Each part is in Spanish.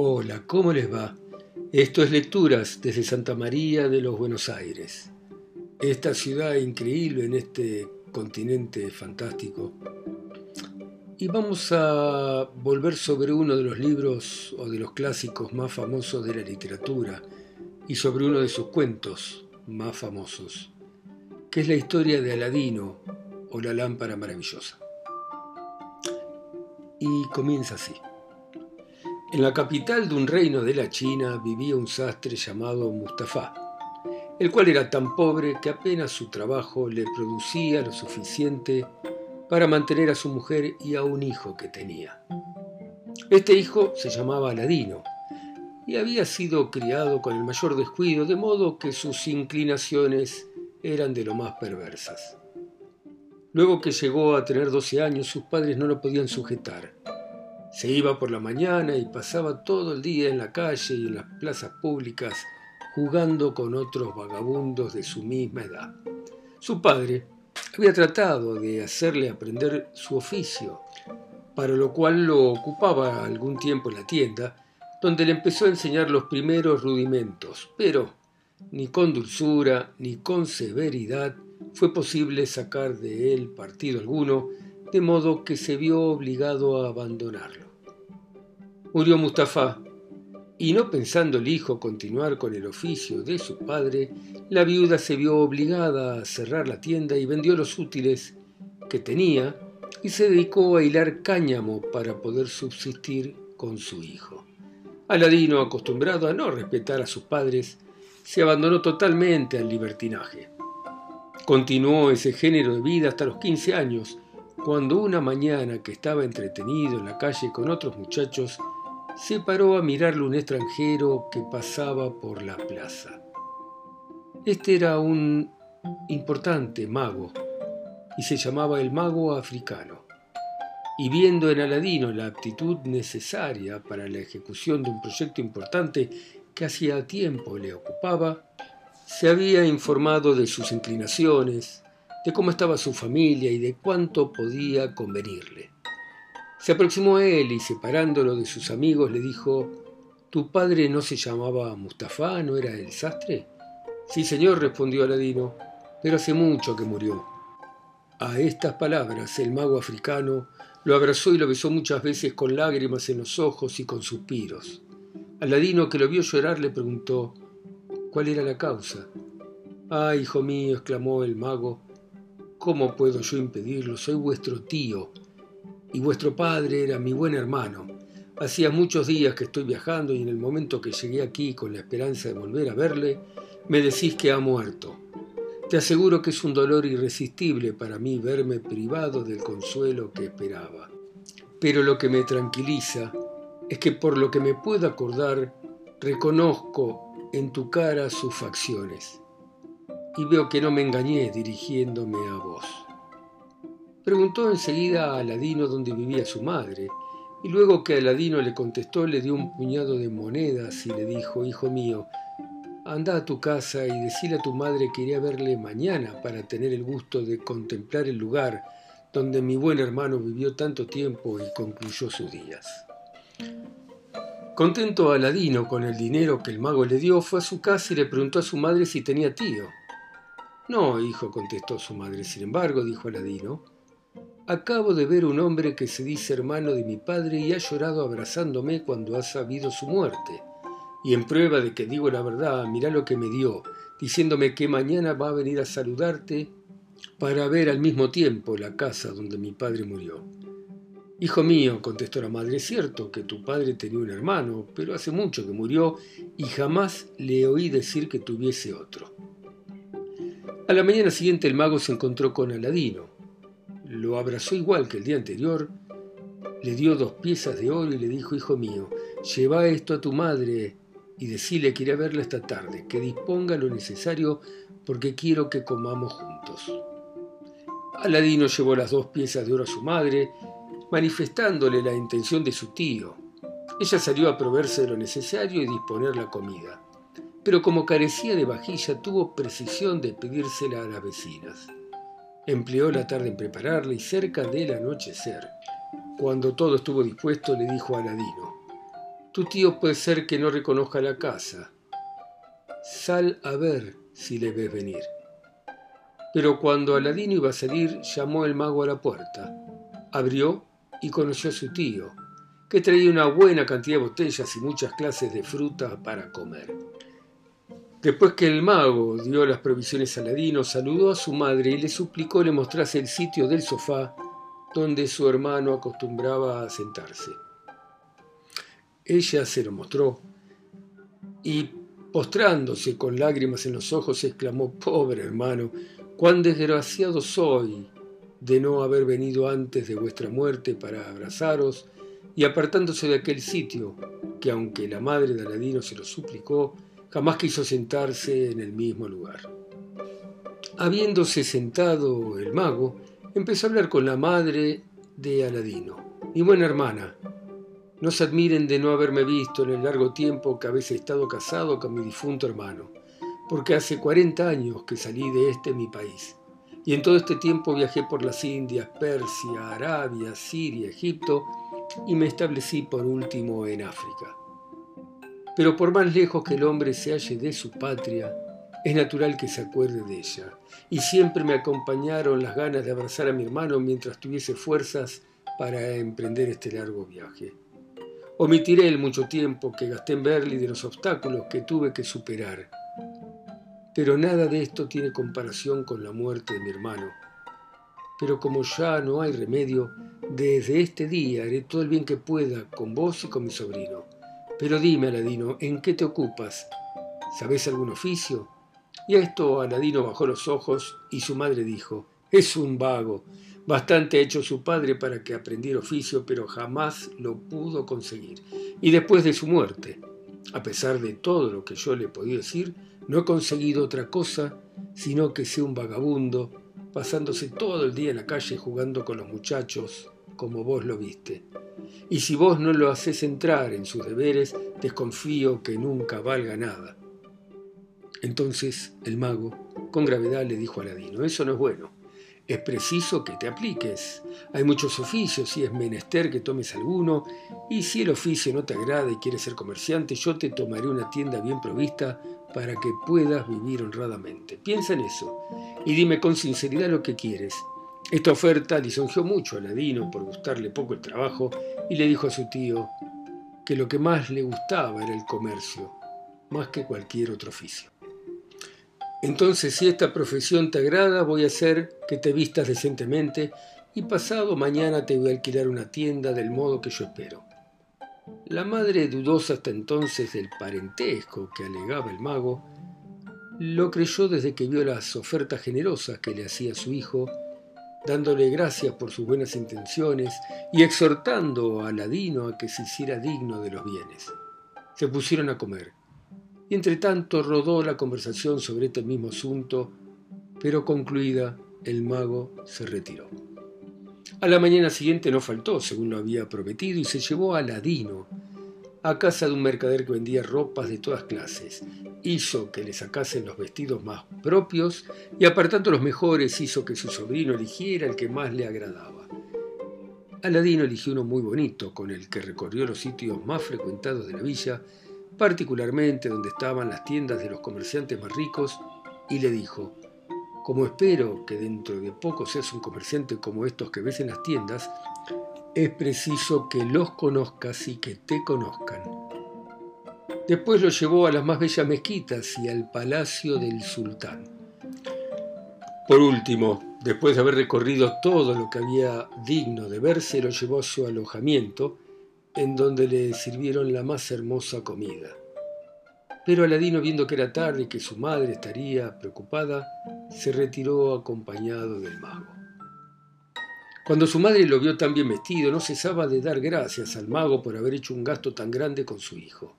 Hola, ¿cómo les va? Esto es Lecturas desde Santa María de los Buenos Aires. Esta ciudad increíble en este continente fantástico. Y vamos a volver sobre uno de los libros o de los clásicos más famosos de la literatura y sobre uno de sus cuentos más famosos, que es la historia de Aladino o la lámpara maravillosa. Y comienza así. En la capital de un reino de la China vivía un sastre llamado Mustafa, el cual era tan pobre que apenas su trabajo le producía lo suficiente para mantener a su mujer y a un hijo que tenía. Este hijo se llamaba Aladino y había sido criado con el mayor descuido, de modo que sus inclinaciones eran de lo más perversas. Luego que llegó a tener 12 años, sus padres no lo podían sujetar se iba por la mañana y pasaba todo el día en la calle y en las plazas públicas jugando con otros vagabundos de su misma edad. Su padre había tratado de hacerle aprender su oficio, para lo cual lo ocupaba algún tiempo en la tienda, donde le empezó a enseñar los primeros rudimentos, pero ni con dulzura ni con severidad fue posible sacar de él partido alguno de modo que se vio obligado a abandonarlo. Murió Mustafa, y no pensando el hijo continuar con el oficio de su padre, la viuda se vio obligada a cerrar la tienda y vendió los útiles que tenía y se dedicó a hilar cáñamo para poder subsistir con su hijo. Aladino, acostumbrado a no respetar a sus padres, se abandonó totalmente al libertinaje. Continuó ese género de vida hasta los 15 años, cuando una mañana que estaba entretenido en la calle con otros muchachos, se paró a mirarle un extranjero que pasaba por la plaza. Este era un importante mago y se llamaba el mago africano. Y viendo en Aladino la aptitud necesaria para la ejecución de un proyecto importante que hacía tiempo le ocupaba, se había informado de sus inclinaciones, de cómo estaba su familia y de cuánto podía convenirle. Se aproximó a él y separándolo de sus amigos le dijo, ¿Tu padre no se llamaba Mustafa, no era el sastre? Sí, señor, respondió Aladino, pero hace mucho que murió. A estas palabras el mago africano lo abrazó y lo besó muchas veces con lágrimas en los ojos y con suspiros. Aladino, que lo vio llorar, le preguntó, ¿cuál era la causa? Ah, hijo mío, exclamó el mago, ¿Cómo puedo yo impedirlo? Soy vuestro tío, y vuestro padre era mi buen hermano. Hacía muchos días que estoy viajando y en el momento que llegué aquí con la esperanza de volver a verle, me decís que ha muerto. Te aseguro que es un dolor irresistible para mí verme privado del consuelo que esperaba. Pero lo que me tranquiliza es que por lo que me puedo acordar, reconozco en tu cara sus facciones y veo que no me engañé dirigiéndome a vos. Preguntó enseguida a Aladino dónde vivía su madre, y luego que Aladino le contestó le dio un puñado de monedas y le dijo, Hijo mío, anda a tu casa y decile a tu madre que iré a verle mañana para tener el gusto de contemplar el lugar donde mi buen hermano vivió tanto tiempo y concluyó sus días. Contento Aladino con el dinero que el mago le dio, fue a su casa y le preguntó a su madre si tenía tío. No, hijo, contestó su madre. Sin embargo, dijo Aladino, acabo de ver un hombre que se dice hermano de mi padre y ha llorado abrazándome cuando ha sabido su muerte. Y en prueba de que digo la verdad, mira lo que me dio, diciéndome que mañana va a venir a saludarte para ver al mismo tiempo la casa donde mi padre murió. Hijo mío, contestó la madre, cierto que tu padre tenía un hermano, pero hace mucho que murió y jamás le oí decir que tuviese otro. A la mañana siguiente el mago se encontró con Aladino. Lo abrazó igual que el día anterior, le dio dos piezas de oro y le dijo, hijo mío, lleva esto a tu madre y decile que iré a verla esta tarde, que disponga lo necesario porque quiero que comamos juntos. Aladino llevó las dos piezas de oro a su madre, manifestándole la intención de su tío. Ella salió a proveerse de lo necesario y disponer la comida pero como carecía de vajilla tuvo precisión de pedírsela a las vecinas. Empleó la tarde en prepararla y cerca del anochecer, cuando todo estuvo dispuesto, le dijo a Aladino, Tu tío puede ser que no reconozca la casa. Sal a ver si le ves venir. Pero cuando Aladino iba a salir, llamó el mago a la puerta. Abrió y conoció a su tío, que traía una buena cantidad de botellas y muchas clases de fruta para comer. Después que el mago dio las provisiones a Aladino, saludó a su madre y le suplicó le mostrase el sitio del sofá donde su hermano acostumbraba a sentarse. Ella se lo mostró y, postrándose con lágrimas en los ojos, exclamó, pobre hermano, cuán desgraciado soy de no haber venido antes de vuestra muerte para abrazaros, y apartándose de aquel sitio, que aunque la madre de Aladino se lo suplicó, jamás quiso sentarse en el mismo lugar. Habiéndose sentado el mago, empezó a hablar con la madre de Aladino. Mi buena hermana, no se admiren de no haberme visto en el largo tiempo que habéis estado casado con mi difunto hermano, porque hace 40 años que salí de este mi país. Y en todo este tiempo viajé por las Indias, Persia, Arabia, Siria, Egipto y me establecí por último en África. Pero por más lejos que el hombre se halle de su patria, es natural que se acuerde de ella, y siempre me acompañaron las ganas de abrazar a mi hermano mientras tuviese fuerzas para emprender este largo viaje. Omitiré el mucho tiempo que gasté en Berlín de los obstáculos que tuve que superar. Pero nada de esto tiene comparación con la muerte de mi hermano. Pero como ya no hay remedio, desde este día haré todo el bien que pueda con vos y con mi sobrino. Pero dime, Aladino, ¿en qué te ocupas? ¿Sabes algún oficio? Y a esto Aladino bajó los ojos y su madre dijo, es un vago, Bastante ha hecho su padre para que aprendiera oficio, pero jamás lo pudo conseguir. Y después de su muerte, a pesar de todo lo que yo le podido decir, no he conseguido otra cosa sino que sea un vagabundo, pasándose todo el día en la calle jugando con los muchachos, como vos lo viste. Y si vos no lo haces entrar en sus deberes, desconfío que nunca valga nada. Entonces el mago, con gravedad, le dijo a Aladino, eso no es bueno es preciso que te apliques. Hay muchos oficios y es menester que tomes alguno, y si el oficio no te agrada y quieres ser comerciante, yo te tomaré una tienda bien provista para que puedas vivir honradamente. Piensa en eso y dime con sinceridad lo que quieres. Esta oferta lisonjeó mucho a Ladino por gustarle poco el trabajo y le dijo a su tío que lo que más le gustaba era el comercio, más que cualquier otro oficio. Entonces, si esta profesión te agrada, voy a hacer que te vistas decentemente y pasado mañana te voy a alquilar una tienda del modo que yo espero. La madre, dudosa hasta entonces del parentesco que alegaba el mago, lo creyó desde que vio las ofertas generosas que le hacía su hijo, dándole gracias por sus buenas intenciones y exhortando a Aladino a que se hiciera digno de los bienes. Se pusieron a comer y entre tanto rodó la conversación sobre este mismo asunto, pero concluida, el mago se retiró. A la mañana siguiente no faltó, según lo había prometido, y se llevó a Ladino a casa de un mercader que vendía ropas de todas clases. Hizo que le sacasen los vestidos más propios y apartando los mejores hizo que su sobrino eligiera el que más le agradaba. Aladino eligió uno muy bonito, con el que recorrió los sitios más frecuentados de la villa particularmente donde estaban las tiendas de los comerciantes más ricos, y le dijo, como espero que dentro de poco seas un comerciante como estos que ves en las tiendas, es preciso que los conozcas y que te conozcan. Después lo llevó a las más bellas mezquitas y al palacio del sultán. Por último, después de haber recorrido todo lo que había digno de verse, lo llevó a su alojamiento, en donde le sirvieron la más hermosa comida. Pero Aladino, viendo que era tarde y que su madre estaría preocupada, se retiró acompañado del mago. Cuando su madre lo vio tan bien vestido, no cesaba de dar gracias al mago por haber hecho un gasto tan grande con su hijo.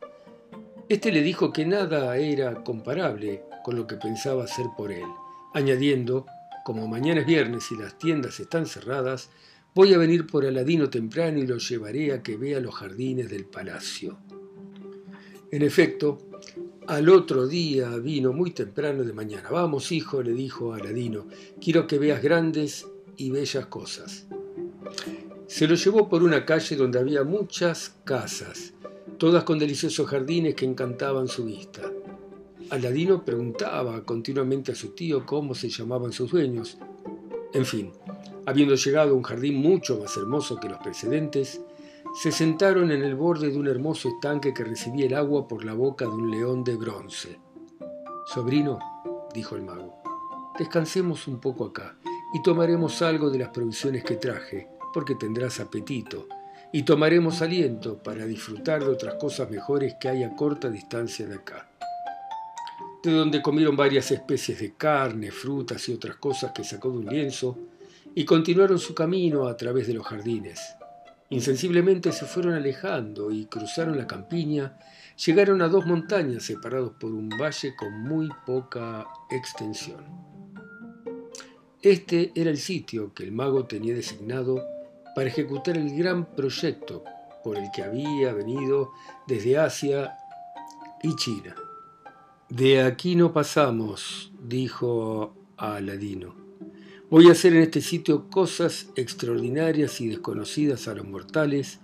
Este le dijo que nada era comparable con lo que pensaba hacer por él, añadiendo, como mañana es viernes y las tiendas están cerradas, Voy a venir por Aladino temprano y lo llevaré a que vea los jardines del palacio. En efecto, al otro día vino muy temprano de mañana. Vamos, hijo, le dijo a Aladino, quiero que veas grandes y bellas cosas. Se lo llevó por una calle donde había muchas casas, todas con deliciosos jardines que encantaban su vista. Aladino preguntaba continuamente a su tío cómo se llamaban sus dueños. En fin, habiendo llegado a un jardín mucho más hermoso que los precedentes, se sentaron en el borde de un hermoso estanque que recibía el agua por la boca de un león de bronce. Sobrino, dijo el mago, descansemos un poco acá y tomaremos algo de las provisiones que traje, porque tendrás apetito, y tomaremos aliento para disfrutar de otras cosas mejores que hay a corta distancia de acá. De donde comieron varias especies de carne, frutas y otras cosas que sacó de un lienzo, y continuaron su camino a través de los jardines. Insensiblemente se fueron alejando y cruzaron la campiña, llegaron a dos montañas separados por un valle con muy poca extensión. Este era el sitio que el mago tenía designado para ejecutar el gran proyecto por el que había venido desde Asia y China. De aquí no pasamos, dijo Aladino. Voy a hacer en este sitio cosas extraordinarias y desconocidas a los mortales,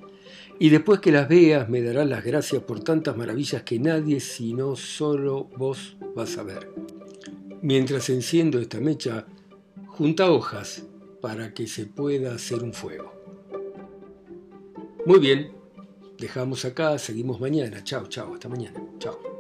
y después que las veas me darás las gracias por tantas maravillas que nadie sino solo vos vas a ver. Mientras enciendo esta mecha, junta hojas para que se pueda hacer un fuego. Muy bien, dejamos acá, seguimos mañana. Chao, chao, hasta mañana. Chao.